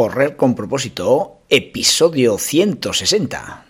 Correr con propósito, episodio 160.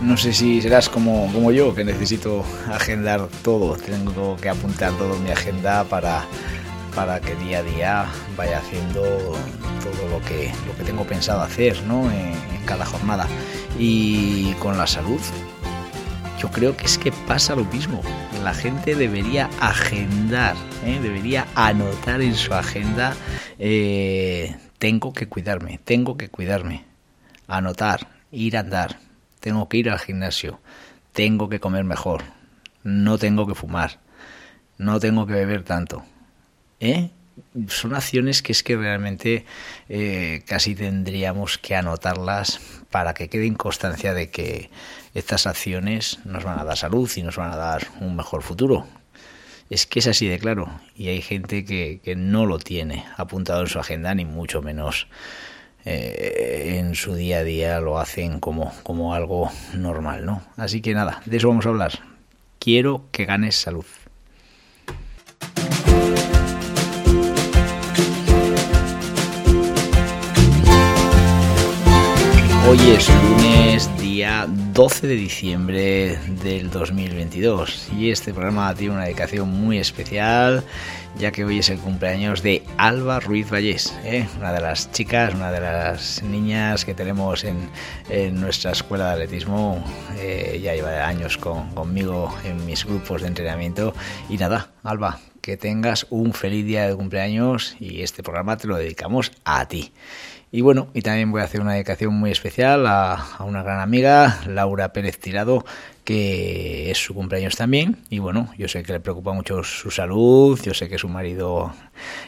No sé si serás como, yo, que necesito agendar todo. Tengo que apuntar todo en mi agenda para, para que día a día vaya haciendo todo lo que, lo que tengo pensado hacer ¿no? en, en cada jornada. Y con la salud, yo creo que es que pasa lo mismo. La gente debería agendar, ¿eh? debería anotar en su agenda, eh, tengo que cuidarme, tengo que cuidarme. Anotar, ir a andar, tengo que ir al gimnasio, tengo que comer mejor, no tengo que fumar, no tengo que beber tanto. ¿Eh? Son acciones que es que realmente eh, casi tendríamos que anotarlas para que quede en constancia de que estas acciones nos van a dar salud y nos van a dar un mejor futuro. Es que es así de claro y hay gente que, que no lo tiene apuntado en su agenda ni mucho menos eh, en su día a día lo hacen como, como algo normal, ¿no? Así que nada, de eso vamos a hablar. Quiero que ganes salud. Hoy es lunes, día 12 de diciembre del 2022 y este programa tiene una dedicación muy especial ya que hoy es el cumpleaños de Alba Ruiz Vallés, ¿eh? una de las chicas, una de las niñas que tenemos en, en nuestra escuela de atletismo, eh, ya lleva años con, conmigo en mis grupos de entrenamiento y nada, Alba, que tengas un feliz día de cumpleaños y este programa te lo dedicamos a ti. Y bueno, y también voy a hacer una dedicación muy especial a, a, una gran amiga, Laura Pérez Tirado, que es su cumpleaños también. Y bueno, yo sé que le preocupa mucho su salud, yo sé que su marido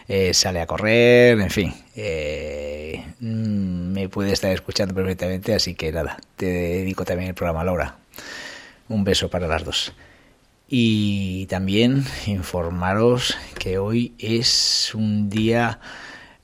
eh, sale a correr, en fin, eh, me puede estar escuchando perfectamente, así que nada, te dedico también el programa, Laura. Un beso para las dos. Y también informaros que hoy es un día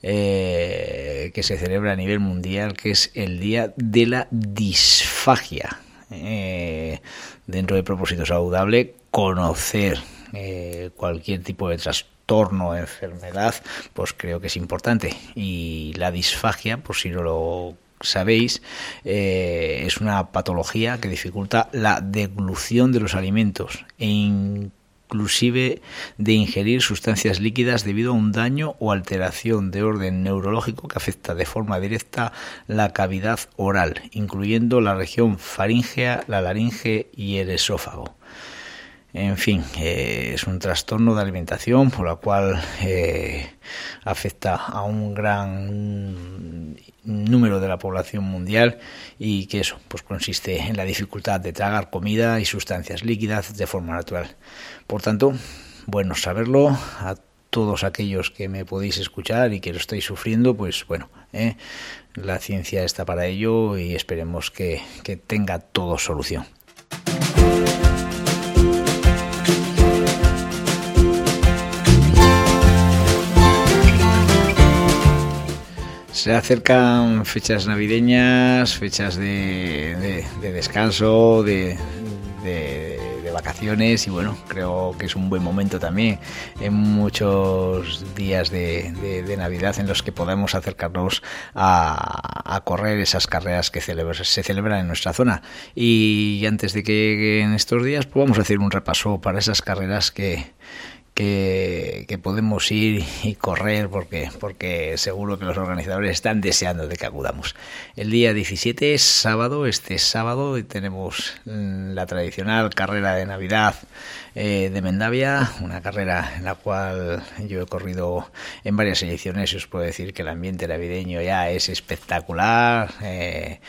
eh, que se celebra a nivel mundial, que es el Día de la Disfagia. Eh, dentro de propósito saludable, conocer eh, cualquier tipo de trastorno enfermedad, pues creo que es importante. Y la disfagia, por si no lo sabéis, es una patología que dificulta la deglución de los alimentos e inclusive de ingerir sustancias líquidas debido a un daño o alteración de orden neurológico que afecta de forma directa la cavidad oral, incluyendo la región faríngea, la laringe y el esófago. En fin, eh, es un trastorno de alimentación por la cual eh, afecta a un gran número de la población mundial y que eso pues consiste en la dificultad de tragar comida y sustancias líquidas de forma natural. Por tanto, bueno saberlo a todos aquellos que me podéis escuchar y que lo estáis sufriendo, pues bueno, eh, la ciencia está para ello y esperemos que, que tenga todo solución. Se acercan fechas navideñas, fechas de, de, de descanso, de, de, vacaciones y bueno, creo que es un buen momento también en muchos días de, Navidad en los que podemos acercarnos a, a correr esas carreras que se celebran en nuestra zona. Y antes de que lleguen estos días, pues vamos a hacer un repaso para esas carreras que que, que, podemos ir y correr porque, porque seguro que los organizadores están deseando de que acudamos. El día 17 es sábado, este sábado tenemos la tradicional carrera de Navidad eh, de Mendavia, una carrera en la cual yo he corrido en varias ediciones y os puedo decir que el ambiente navideño ya es espectacular. Eh,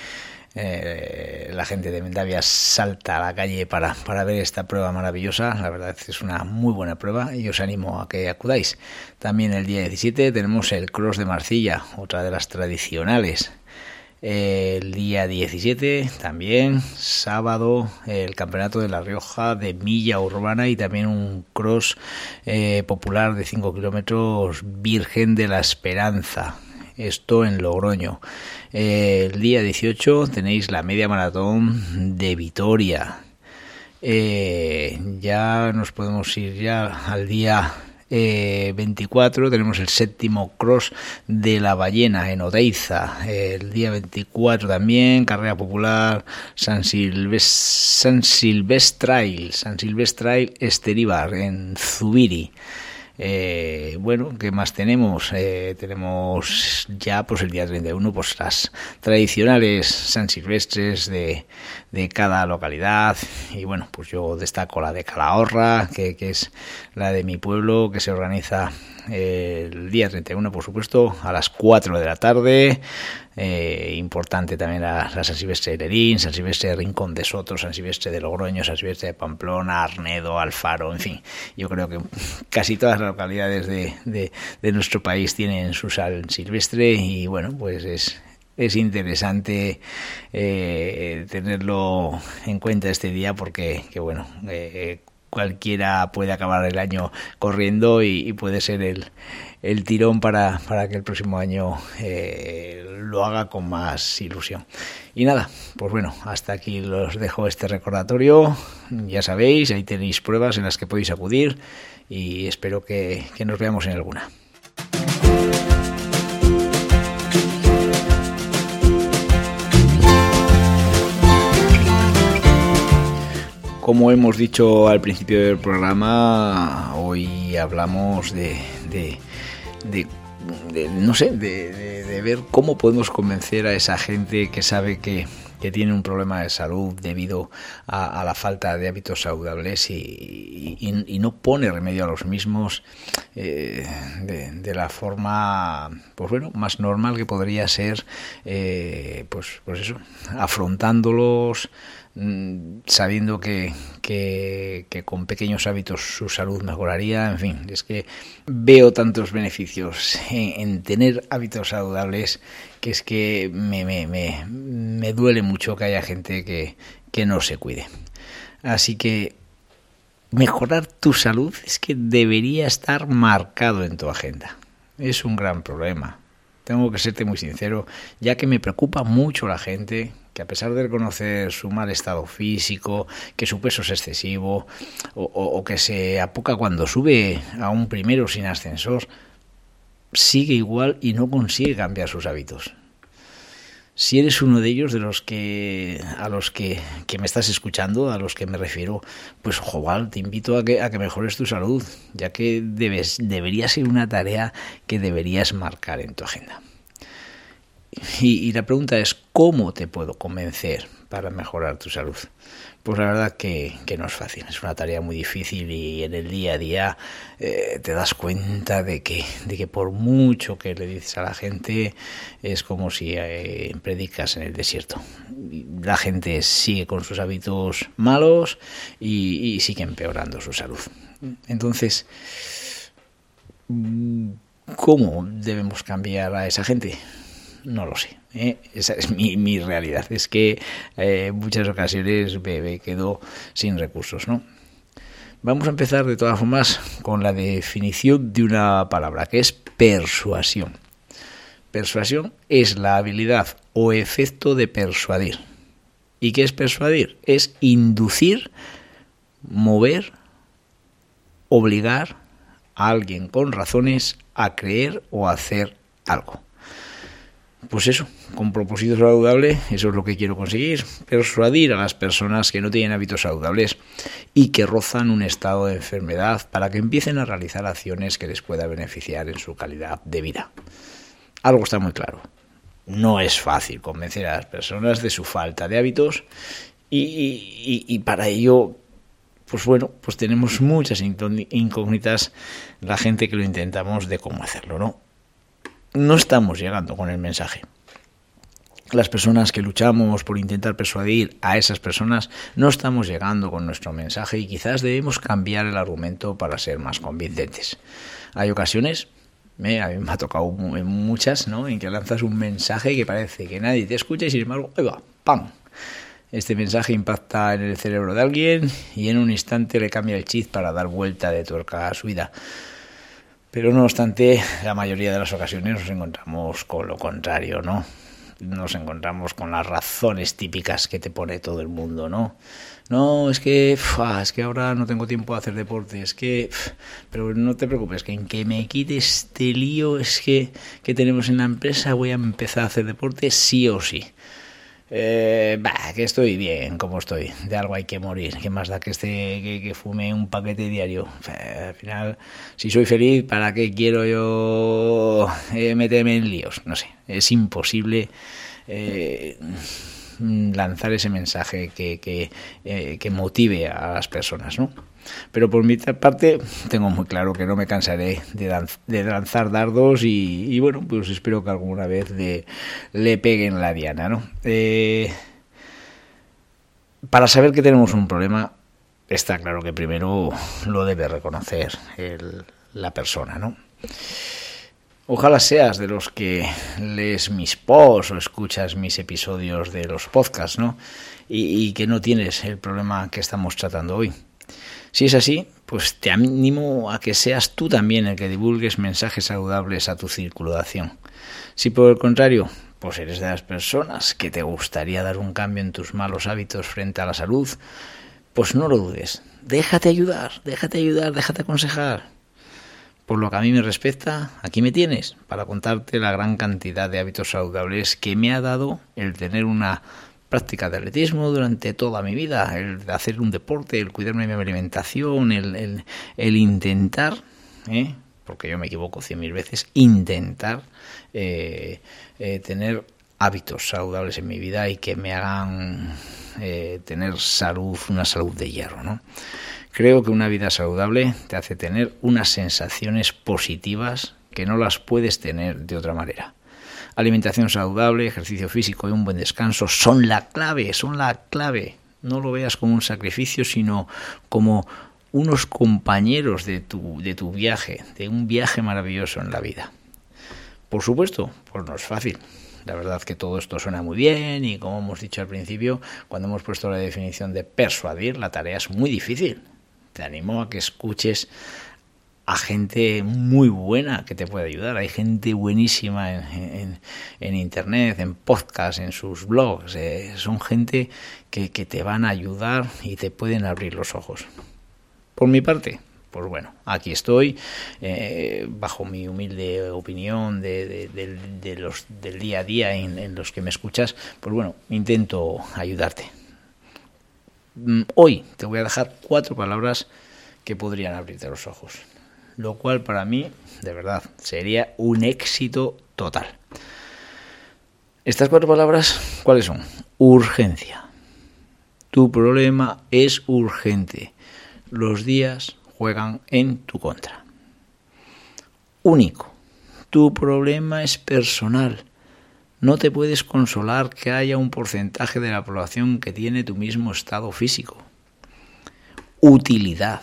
eh, la gente de Mendavia salta a la calle para, para ver esta prueba maravillosa. La verdad es una muy buena prueba y os animo a que acudáis. También el día 17 tenemos el Cross de Marcilla, otra de las tradicionales. El día 17 también, sábado, el Campeonato de La Rioja de Milla Urbana y también un cross eh, popular de 5 kilómetros Virgen de la Esperanza esto en Logroño. el día 18 tenéis la media maratón de Vitoria. Eh, ya nos podemos ir ya al día 24 eh, tenemos el séptimo cross de la ballena en Odeiza. El día 24 también, carrera popular San, Silvestre, San Silvestrail, San Silvestrail Esteribar en Zubiri. Eh, bueno, ¿qué más tenemos? Eh, tenemos ya pues el día 31 pues las tradicionales San Silvestres de, de cada localidad y bueno, pues yo destaco la de Calahorra, que, que es la de mi pueblo, que se organiza el día 31, por supuesto, a las 4 de la tarde. Eh, importante también la, San Silvestre de Lerín, San Silvestre de Rincón de Soto, San Silvestre de Logroño, San Silvestre de Pamplona, Arnedo, Alfaro, en fin. Yo creo que casi todas las localidades de, de, nuestro país tienen su San Silvestre y bueno, pues es, es interesante eh, tenerlo en cuenta este día porque que bueno eh, cualquiera puede acabar el año corriendo y, puede ser el, el tirón para, para, que el próximo año eh, lo haga con más ilusión. Y nada, pues bueno, hasta aquí los dejo este recordatorio. Ya sabéis, ahí tenéis pruebas en las que podéis acudir y espero que, que nos veamos en alguna. Como hemos dicho al principio del programa, hoy hablamos de, no sé, de, ver cómo podemos convencer a esa gente que sabe que, tiene un problema de salud debido a, la falta de hábitos saludables y, no pone remedio a los mismos eh, de, la forma pues bueno más normal que podría ser eh, pues pues eso afrontándolos sabiendo que, que, con pequeños hábitos su salud mejoraría, en fin, es que veo tantos beneficios en, tener hábitos saludables que es que me, me, me, me, duele mucho que haya gente que no se cuide. Así que mejorar tu salud es que debería estar marcado en tu agenda. Es un gran problema. Tengo que serte muy sincero, ya que me preocupa mucho la gente que a pesar de reconocer su mal estado físico, que su peso es excesivo, o, que se apoca cuando sube a un primero sin ascensor, sigue igual y no consigue cambiar sus hábitos. Si eres uno de ellos, de los que a los que, me estás escuchando, a los que me refiero, pues joval, te invito a que, a que mejores tu salud, ya que debes, debería ser una tarea que deberías marcar en tu agenda. Y, la pregunta es, ¿cómo te puedo convencer para mejorar tu salud? Pues la verdad que, no es fácil, es una tarea muy difícil y en el día a día eh, te das cuenta de que, de que por mucho que le dices a la gente es como si eh, predicas en el desierto. La gente sigue con sus hábitos malos y, y sigue empeorando su salud. Entonces, ¿cómo debemos cambiar a esa gente? No lo sé. ¿eh? Esa es mi, realidad. Es que eh, en muchas ocasiones me, quedo sin recursos, ¿no? Vamos a empezar de todas formas con la definición de una palabra, que es persuasión. Persuasión es la habilidad o efecto de persuadir. ¿Y qué es persuadir? Es inducir, mover, obligar a alguien con razones a creer o a hacer algo pues eso, con propósito saludable, eso es lo que quiero conseguir, persuadir a las personas que no tienen hábitos saludables y que rozan un estado de enfermedad para que empiecen a realizar acciones que les pueda beneficiar en su calidad de vida. Algo está muy claro. No es fácil convencer a las personas de su falta de hábitos y, y para ello pues bueno, pues tenemos muchas incógnitas la gente que lo intentamos de cómo hacerlo, ¿no? No estamos llegando con el mensaje. las personas que luchamos por intentar persuadir a esas personas no estamos llegando con nuestro mensaje y quizás debemos cambiar el argumento para ser más convincentes. Hay ocasiones, eh, a mí me ha tocado muchas, ¿no? en que lanzas un mensaje que parece que nadie te escucha y sin embargo, ¡ahí! ¡pam! Este mensaje impacta en el cerebro de alguien y en un instante le cambia el chip para dar vuelta de tuerca a su vida. Pero no obstante, la mayoría de las ocasiones nos encontramos con lo contrario, ¿no? nos encontramos con las razones típicas que te pone todo el mundo, ¿no? No, es que, es que ahora no tengo tiempo de hacer deporte, es que, pero no te preocupes, que en que me quite este lío es que, que tenemos en la empresa voy a empezar a hacer deporte sí o sí. Eh, bah, que estoy bien como estoy, de algo hay que morir, que más da que, esté, que, fume un paquete diario. al final, si soy feliz, ¿para qué quiero yo eh, meterme en líos? No sé, es imposible eh, lanzar ese mensaje que, que, eh, que motive a las personas, ¿no? Pero por mi parte tengo muy claro que no me cansaré de, lanzar dardos y, bueno, pues espero que alguna vez le, le peguen la diana, ¿no? Eh, para saber que tenemos un problema, está claro que primero lo debe reconocer la persona, ¿no? Ojalá seas de los que lees mis posts o escuchas mis episodios de los podcasts, ¿no? y que no tienes el problema que estamos tratando hoy. Si es así, pues te animo a que seas tú también el que divulgues mensajes saludables a tu círculo de acción. Si por el contrario, pues eres de las personas que te gustaría dar un cambio en tus malos hábitos frente a la salud, pues no lo dudes. Déjate ayudar, déjate ayudar, déjate aconsejar. Por lo que a mí me respecta, aquí me tienes para contarte la gran cantidad de hábitos saludables que me ha dado el tener una práctica de atletismo durante toda mi vida, el hacer un deporte, el cuidarme de mi alimentación, el, el, intentar, ¿eh? porque yo me equivoco cien mil veces, intentar eh, eh, tener hábitos saludables en mi vida y que me hagan tener salud, una salud de hierro, ¿no? Creo que una vida saludable te hace tener unas sensaciones positivas que no las puedes tener de otra manera. Alimentación saludable, ejercicio físico y un buen descanso son la clave, son la clave. No lo veas como un sacrificio, sino como unos compañeros de tu, de tu viaje, de un viaje maravilloso en la vida. Por supuesto, pues no es fácil. La verdad que todo esto suena muy bien y como hemos dicho al principio, cuando hemos puesto la definición de persuadir, la tarea es muy difícil. Te animo a que escuches a gente muy buena que te puede ayudar. Hay gente buenísima en, en, internet, en podcast, en sus blogs. Eh, son gente que, te van a ayudar y te pueden abrir los ojos. Por mi parte, pues bueno, aquí estoy, eh, bajo mi humilde opinión de, de, los, del día a día en, en los que me escuchas, pues bueno, intento ayudarte. Mm, hoy te voy a dejar cuatro palabras que podrían abrirte los ojos lo cual para mí, de verdad, sería un éxito total. Estas cuatro palabras, ¿cuáles son? Urgencia. Tu problema es urgente. Los días juegan en tu contra. Único. Tu problema es personal. No te puedes consolar que haya un porcentaje de la población que tiene tu mismo estado físico. Utilidad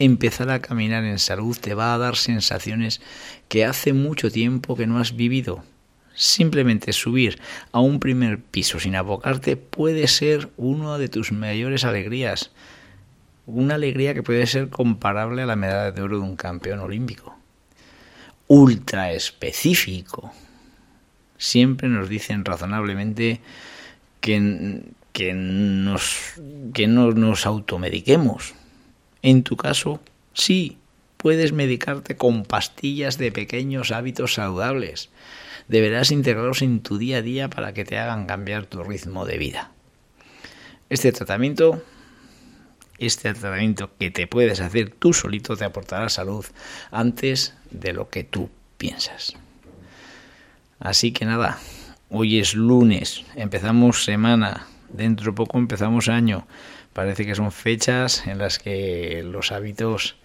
empezar a caminar en salud te va a dar sensaciones que hace mucho tiempo que no has vivido. Simplemente subir a un primer piso sin abocarte puede ser una de tus mayores alegrías. Una alegría que puede ser comparable a la medalla de oro de un campeón olímpico. Ultra específico. Siempre nos dicen razonablemente que, que, nos, que no nos automediquemos en tu caso, sí, puedes medicarte con pastillas de pequeños hábitos saludables. Deberás integrarlos en tu día a día para que te hagan cambiar tu ritmo de vida. Este tratamiento, este tratamiento que te puedes hacer tú solito te aportará salud antes de lo que tú piensas. Así que nada, hoy es lunes, empezamos semana, dentro de poco empezamos año parece que son fechas en las que los hábitos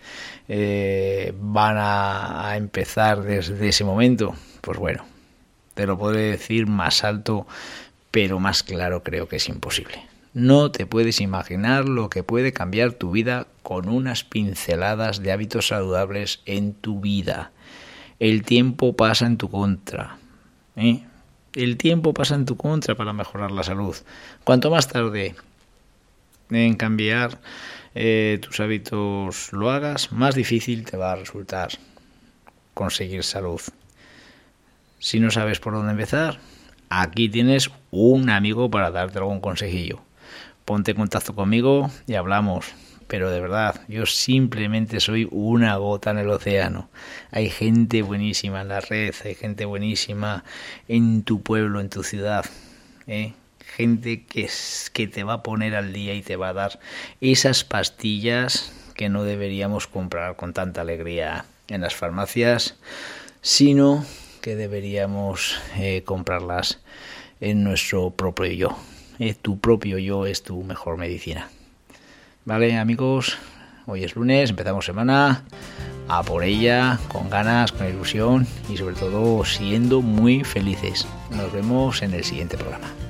eh, van a, empezar desde ese momento. Pues bueno, Te lo puedo decir más alto, pero más claro creo que es imposible. No te puedes imaginar lo que puede cambiar tu vida con unas pinceladas de hábitos saludables en tu vida. El tiempo pasa en tu contra. ¿eh? El tiempo pasa en tu contra para mejorar la salud. Cuanto más tarde en cambiar eh, tus hábitos lo hagas, más difícil te va a resultar conseguir salud. Si no sabes por dónde empezar, aquí tienes un amigo para darte algún consejillo. Ponte en contacto conmigo y hablamos. Pero de verdad, yo simplemente soy una gota en el océano. Hay gente buenísima en la red, hay gente buenísima en tu pueblo, en tu ciudad. ¿eh? Gente que, que te va a poner al día y te va a dar esas pastillas que no deberíamos comprar con tanta alegría en las farmacias, sino que deberíamos eh, comprarlas en nuestro propio yo. Eh, tu propio yo es tu mejor medicina. Vale, amigos, hoy es lunes, empezamos semana a por ella, con ganas, con ilusión y sobre todo siendo muy felices. Nos vemos en el siguiente programa.